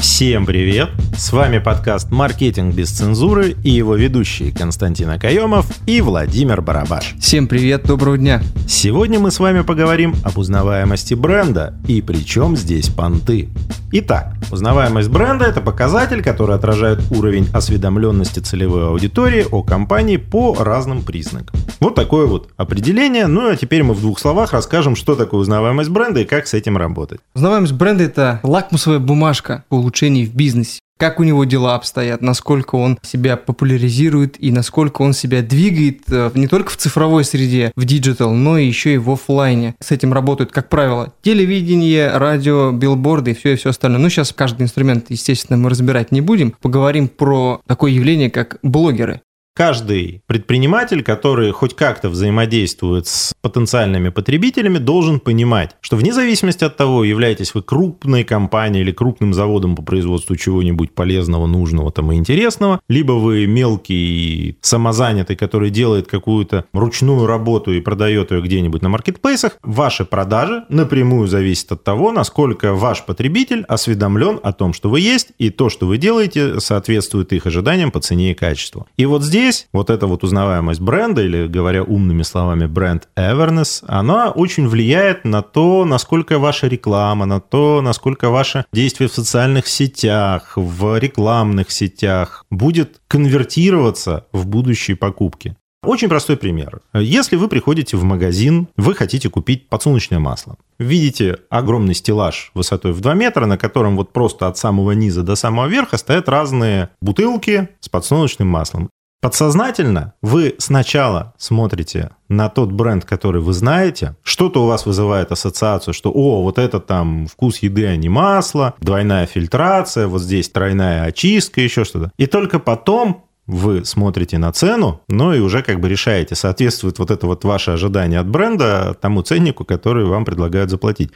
Всем привет! С вами подкаст «Маркетинг без цензуры» и его ведущие Константин Акаемов и Владимир Барабаш. Всем привет, доброго дня! Сегодня мы с вами поговорим об узнаваемости бренда и при чем здесь понты. Итак, узнаваемость бренда – это показатель, который отражает уровень осведомленности целевой аудитории о компании по разным признакам. Вот такое вот определение. Ну а теперь мы в двух словах расскажем, что такое узнаваемость бренда и как с этим работать. Узнаваемость бренда – это лакмусовая бумажка по улучшений в бизнесе. Как у него дела обстоят, насколько он себя популяризирует и насколько он себя двигает э, не только в цифровой среде, в digital, но и еще и в офлайне. С этим работают, как правило, телевидение, радио, билборды и все и все остальное. Ну, сейчас каждый инструмент, естественно, мы разбирать не будем. Поговорим про такое явление, как блогеры. Каждый предприниматель, который хоть как-то взаимодействует с потенциальными потребителями, должен понимать, что вне зависимости от того, являетесь вы крупной компанией или крупным заводом по производству чего-нибудь полезного, нужного там и интересного, либо вы мелкий самозанятый, который делает какую-то ручную работу и продает ее где-нибудь на маркетплейсах, ваши продажи напрямую зависят от того, насколько ваш потребитель осведомлен о том, что вы есть, и то, что вы делаете, соответствует их ожиданиям по цене и качеству. И вот здесь здесь вот эта вот узнаваемость бренда, или говоря умными словами, бренд awareness, она очень влияет на то, насколько ваша реклама, на то, насколько ваше действие в социальных сетях, в рекламных сетях будет конвертироваться в будущие покупки. Очень простой пример. Если вы приходите в магазин, вы хотите купить подсолнечное масло. Видите огромный стеллаж высотой в 2 метра, на котором вот просто от самого низа до самого верха стоят разные бутылки с подсолнечным маслом. Подсознательно вы сначала смотрите на тот бренд, который вы знаете, что-то у вас вызывает ассоциацию, что о, вот это там вкус еды, а не масло, двойная фильтрация, вот здесь тройная очистка, еще что-то. И только потом вы смотрите на цену, ну и уже как бы решаете, соответствует вот это вот ваше ожидание от бренда тому ценнику, который вам предлагают заплатить.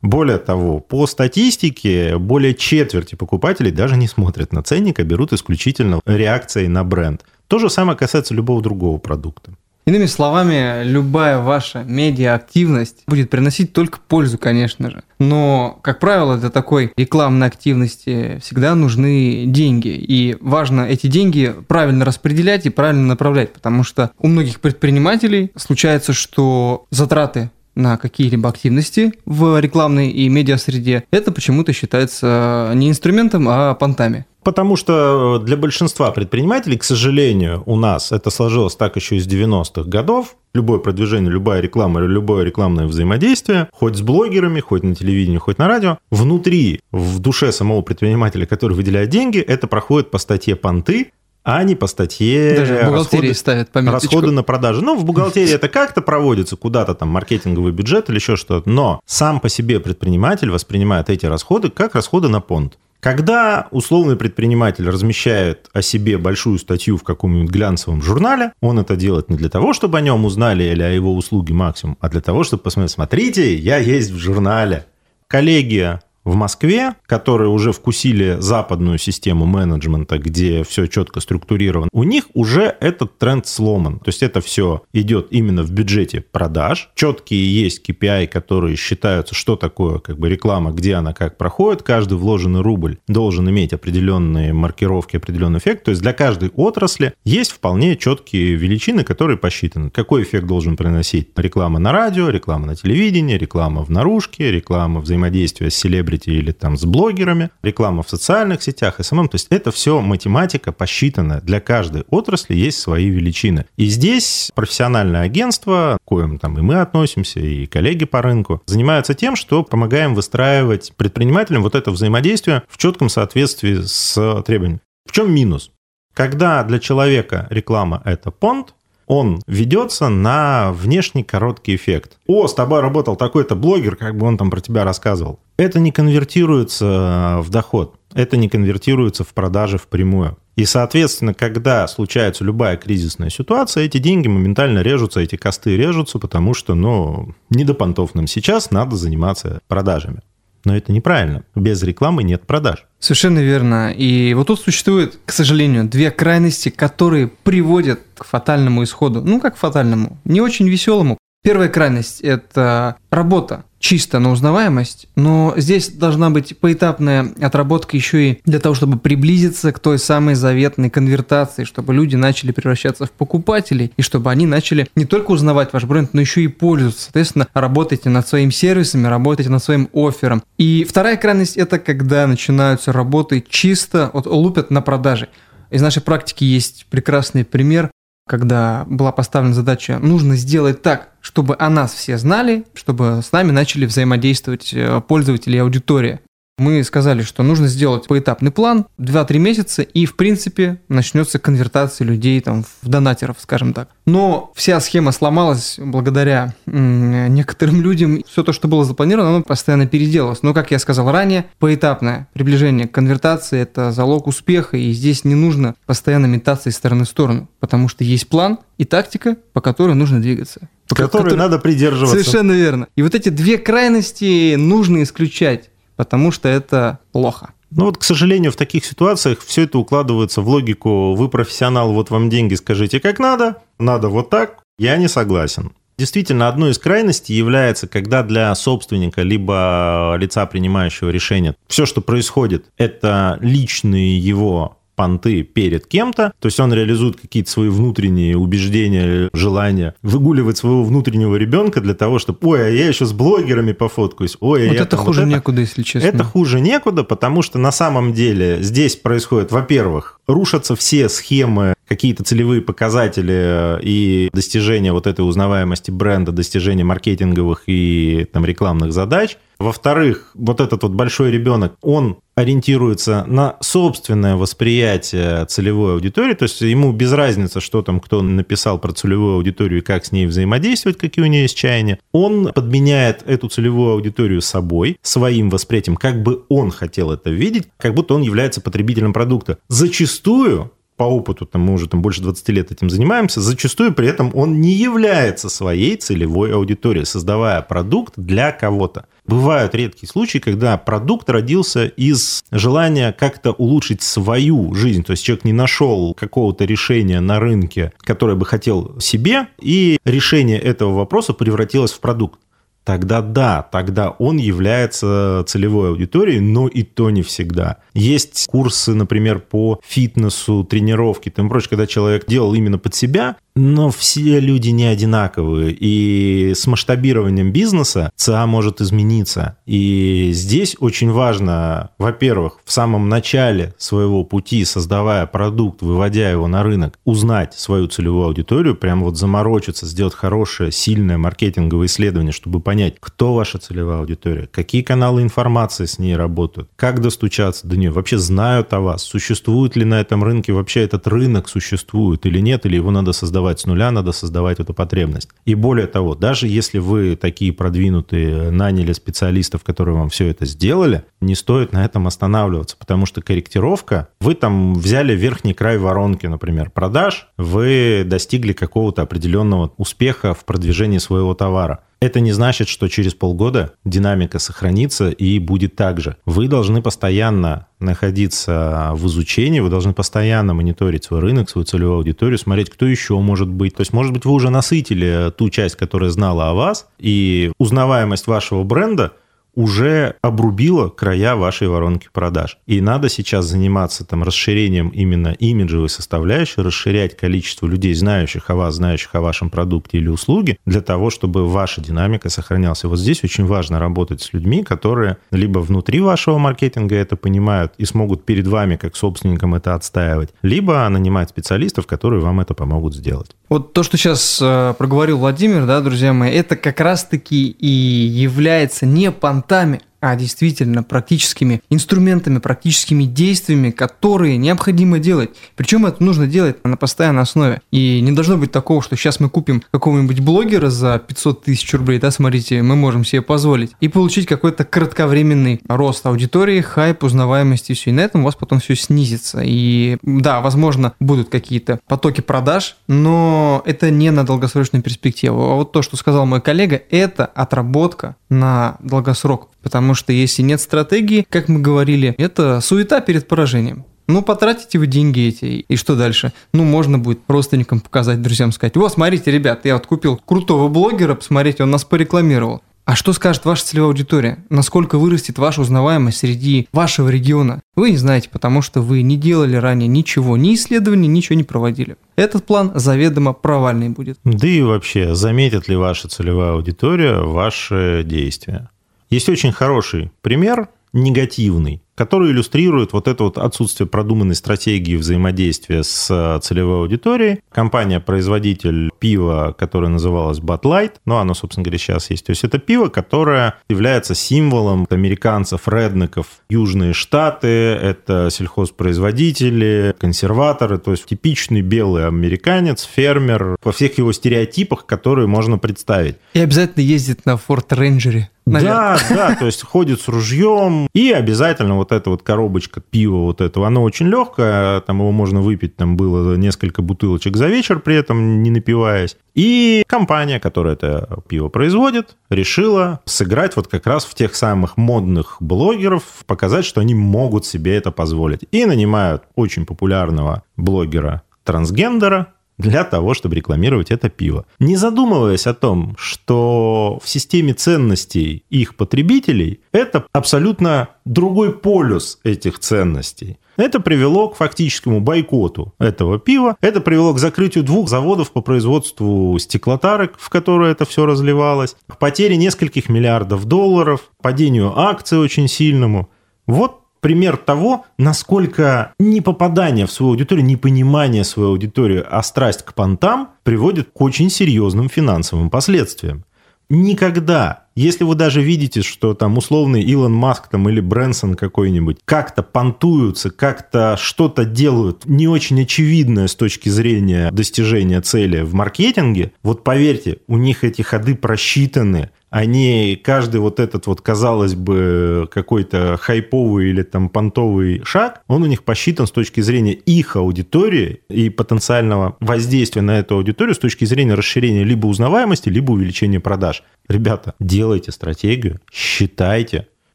Более того, по статистике, более четверти покупателей даже не смотрят на ценник, а берут исключительно реакцией на бренд. То же самое касается любого другого продукта. Иными словами, любая ваша медиа-активность будет приносить только пользу, конечно же. Но, как правило, для такой рекламной активности всегда нужны деньги. И важно эти деньги правильно распределять и правильно направлять, потому что у многих предпринимателей случается, что затраты на какие-либо активности в рекламной и медиа-среде, это почему-то считается не инструментом, а понтами. Потому что для большинства предпринимателей, к сожалению, у нас это сложилось так еще из 90-х годов. Любое продвижение, любая реклама, любое рекламное взаимодействие, хоть с блогерами, хоть на телевидении, хоть на радио, внутри, в душе самого предпринимателя, который выделяет деньги, это проходит по статье понты, а не по статье Даже бухгалтерии расходы, ставят расходы на продажи. Ну, в бухгалтерии это как-то проводится, куда-то там маркетинговый бюджет или еще что-то. Но сам по себе предприниматель воспринимает эти расходы как расходы на понт. Когда условный предприниматель размещает о себе большую статью в каком-нибудь глянцевом журнале, он это делает не для того, чтобы о нем узнали или о его услуге максимум, а для того, чтобы посмотреть, смотрите, я есть в журнале. Коллеги в Москве, которые уже вкусили западную систему менеджмента, где все четко структурировано, у них уже этот тренд сломан. То есть это все идет именно в бюджете продаж. Четкие есть KPI, которые считаются, что такое как бы реклама, где она как проходит. Каждый вложенный рубль должен иметь определенные маркировки, определенный эффект. То есть для каждой отрасли есть вполне четкие величины, которые посчитаны. Какой эффект должен приносить реклама на радио, реклама на телевидении, реклама в наружке, реклама взаимодействия с селебрити селебрити или там с блогерами, реклама в социальных сетях и самом. То есть это все математика посчитана. Для каждой отрасли есть свои величины. И здесь профессиональное агентство, к коим там и мы относимся, и коллеги по рынку, занимаются тем, что помогаем выстраивать предпринимателям вот это взаимодействие в четком соответствии с требованиями. В чем минус? Когда для человека реклама – это понт, он ведется на внешний короткий эффект. О, с тобой работал такой-то блогер, как бы он там про тебя рассказывал. Это не конвертируется в доход, это не конвертируется в продажи впрямую. И, соответственно, когда случается любая кризисная ситуация, эти деньги моментально режутся, эти косты режутся, потому что, ну, не до понтов нам сейчас, надо заниматься продажами. Но это неправильно. Без рекламы нет продаж. Совершенно верно. И вот тут существует, к сожалению, две крайности, которые приводят к фатальному исходу. Ну, как к фатальному? Не очень веселому. Первая крайность – это работа чисто на узнаваемость, но здесь должна быть поэтапная отработка еще и для того, чтобы приблизиться к той самой заветной конвертации, чтобы люди начали превращаться в покупателей, и чтобы они начали не только узнавать ваш бренд, но еще и пользоваться. Соответственно, работайте над своими сервисами, работайте над своим оффером. И вторая крайность – это когда начинаются работы чисто, вот лупят на продаже. Из нашей практики есть прекрасный пример когда была поставлена задача, нужно сделать так, чтобы о нас все знали, чтобы с нами начали взаимодействовать э, пользователи и аудитория. Мы сказали, что нужно сделать поэтапный план, 2-3 месяца, и, в принципе, начнется конвертация людей там, в донатеров, скажем так. Но вся схема сломалась благодаря м- некоторым людям. Все то, что было запланировано, оно постоянно переделалось. Но, как я сказал ранее, поэтапное приближение к конвертации – это залог успеха, и здесь не нужно постоянно метаться из стороны в сторону, потому что есть план и тактика, по которой нужно двигаться. По которой, которой надо придерживаться. Совершенно верно. И вот эти две крайности нужно исключать потому что это плохо. Ну вот, к сожалению, в таких ситуациях все это укладывается в логику «вы профессионал, вот вам деньги, скажите, как надо, надо вот так, я не согласен». Действительно, одной из крайностей является, когда для собственника либо лица, принимающего решение, все, что происходит, это личные его понты перед кем-то, то есть он реализует какие-то свои внутренние убеждения, желания, выгуливать своего внутреннего ребенка для того, чтобы, ой, а я еще с блогерами пофоткаюсь, ой, а вот я это хуже вот это. некуда, если честно. Это хуже некуда, потому что на самом деле здесь происходит, во-первых, рушатся все схемы, какие-то целевые показатели и достижения вот этой узнаваемости бренда, достижения маркетинговых и там рекламных задач. Во-вторых, вот этот вот большой ребенок, он ориентируется на собственное восприятие целевой аудитории, то есть ему без разницы, что там кто написал про целевую аудиторию и как с ней взаимодействовать, какие у нее есть чаяния. Он подменяет эту целевую аудиторию собой, своим восприятием, как бы он хотел это видеть, как будто он является потребителем продукта. Зачастую по опыту, там, мы уже там больше 20 лет этим занимаемся, зачастую при этом он не является своей целевой аудиторией, создавая продукт для кого-то. Бывают редкие случаи, когда продукт родился из желания как-то улучшить свою жизнь. То есть человек не нашел какого-то решения на рынке, которое бы хотел себе, и решение этого вопроса превратилось в продукт тогда да, тогда он является целевой аудиторией, но и то не всегда. Есть курсы, например, по фитнесу, тренировке, тем прочее, когда человек делал именно под себя, но все люди не одинаковые, и с масштабированием бизнеса ЦА может измениться. И здесь очень важно, во-первых, в самом начале своего пути, создавая продукт, выводя его на рынок, узнать свою целевую аудиторию, прям вот заморочиться, сделать хорошее, сильное маркетинговое исследование, чтобы понять, кто ваша целевая аудитория, какие каналы информации с ней работают, как достучаться до нее, вообще знают о вас, существует ли на этом рынке, вообще этот рынок существует или нет, или его надо создавать создавать с нуля, надо создавать эту потребность. И более того, даже если вы такие продвинутые, наняли специалистов, которые вам все это сделали, не стоит на этом останавливаться, потому что корректировка, вы там взяли верхний край воронки, например, продаж, вы достигли какого-то определенного успеха в продвижении своего товара. Это не значит, что через полгода динамика сохранится и будет так же. Вы должны постоянно находиться в изучении, вы должны постоянно мониторить свой рынок, свою целевую аудиторию, смотреть, кто еще может быть. То есть, может быть, вы уже насытили ту часть, которая знала о вас, и узнаваемость вашего бренда – уже обрубило края вашей воронки продаж. И надо сейчас заниматься там расширением именно имиджевой составляющей, расширять количество людей, знающих о вас, знающих о вашем продукте или услуге, для того, чтобы ваша динамика сохранялась. И вот здесь очень важно работать с людьми, которые либо внутри вашего маркетинга это понимают и смогут перед вами, как собственникам, это отстаивать, либо нанимать специалистов, которые вам это помогут сделать. Вот то, что сейчас э, проговорил Владимир, да, друзья мои, это как раз-таки и является не понтами, а действительно практическими инструментами, практическими действиями, которые необходимо делать. Причем это нужно делать на постоянной основе. И не должно быть такого, что сейчас мы купим какого-нибудь блогера за 500 тысяч рублей, да, смотрите, мы можем себе позволить, и получить какой-то кратковременный рост аудитории, хайп, узнаваемости и все. И на этом у вас потом все снизится. И да, возможно, будут какие-то потоки продаж, но это не на долгосрочную перспективу. А вот то, что сказал мой коллега, это отработка на долгосрок. Потому что если нет стратегии, как мы говорили, это суета перед поражением. Ну, потратите вы деньги эти, и что дальше? Ну, можно будет родственникам показать, друзьям сказать, вот, смотрите, ребят, я вот купил крутого блогера, посмотрите, он нас порекламировал. А что скажет ваша целевая аудитория? Насколько вырастет ваша узнаваемость среди вашего региона? Вы не знаете, потому что вы не делали ранее ничего, ни исследований, ничего не проводили. Этот план заведомо провальный будет. Да и вообще, заметит ли ваша целевая аудитория ваши действия? Есть очень хороший пример, негативный, который иллюстрирует вот это вот отсутствие продуманной стратегии взаимодействия с э, целевой аудиторией. Компания-производитель пива, которая называлась Bud Light, ну, оно, собственно говоря, сейчас есть. То есть это пиво, которое является символом американцев, реднеков, Южные Штаты, это сельхозпроизводители, консерваторы, то есть типичный белый американец, фермер, во всех его стереотипах, которые можно представить. И обязательно ездит на Форт Рейнджере. Наверное. Да, да, то есть ходит с ружьем, и обязательно вот эта вот коробочка пива вот этого, оно очень легкое, там его можно выпить, там было несколько бутылочек за вечер, при этом не напиваясь. И компания, которая это пиво производит, решила сыграть вот как раз в тех самых модных блогеров, показать, что они могут себе это позволить. И нанимают очень популярного блогера трансгендера, для того, чтобы рекламировать это пиво. Не задумываясь о том, что в системе ценностей их потребителей это абсолютно другой полюс этих ценностей. Это привело к фактическому бойкоту этого пива. Это привело к закрытию двух заводов по производству стеклотарок, в которые это все разливалось, к потере нескольких миллиардов долларов, падению акций очень сильному. Вот пример того, насколько непопадание в свою аудиторию, непонимание своей аудитории, а страсть к понтам приводит к очень серьезным финансовым последствиям. Никогда, если вы даже видите, что там условный Илон Маск там, или Брэнсон какой-нибудь как-то понтуются, как-то что-то делают не очень очевидное с точки зрения достижения цели в маркетинге, вот поверьте, у них эти ходы просчитаны, они каждый вот этот вот, казалось бы, какой-то хайповый или там понтовый шаг, он у них посчитан с точки зрения их аудитории и потенциального воздействия на эту аудиторию с точки зрения расширения либо узнаваемости, либо увеличения продаж. Ребята, делайте стратегию, считайте,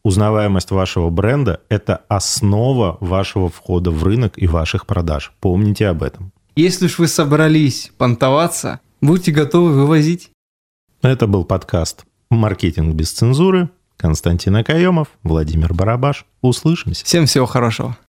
узнаваемость вашего бренда – это основа вашего входа в рынок и ваших продаж. Помните об этом. Если уж вы собрались понтоваться, будьте готовы вывозить. Это был подкаст Маркетинг без цензуры. Константин Акаемов, Владимир Барабаш. Услышимся. Всем всего хорошего.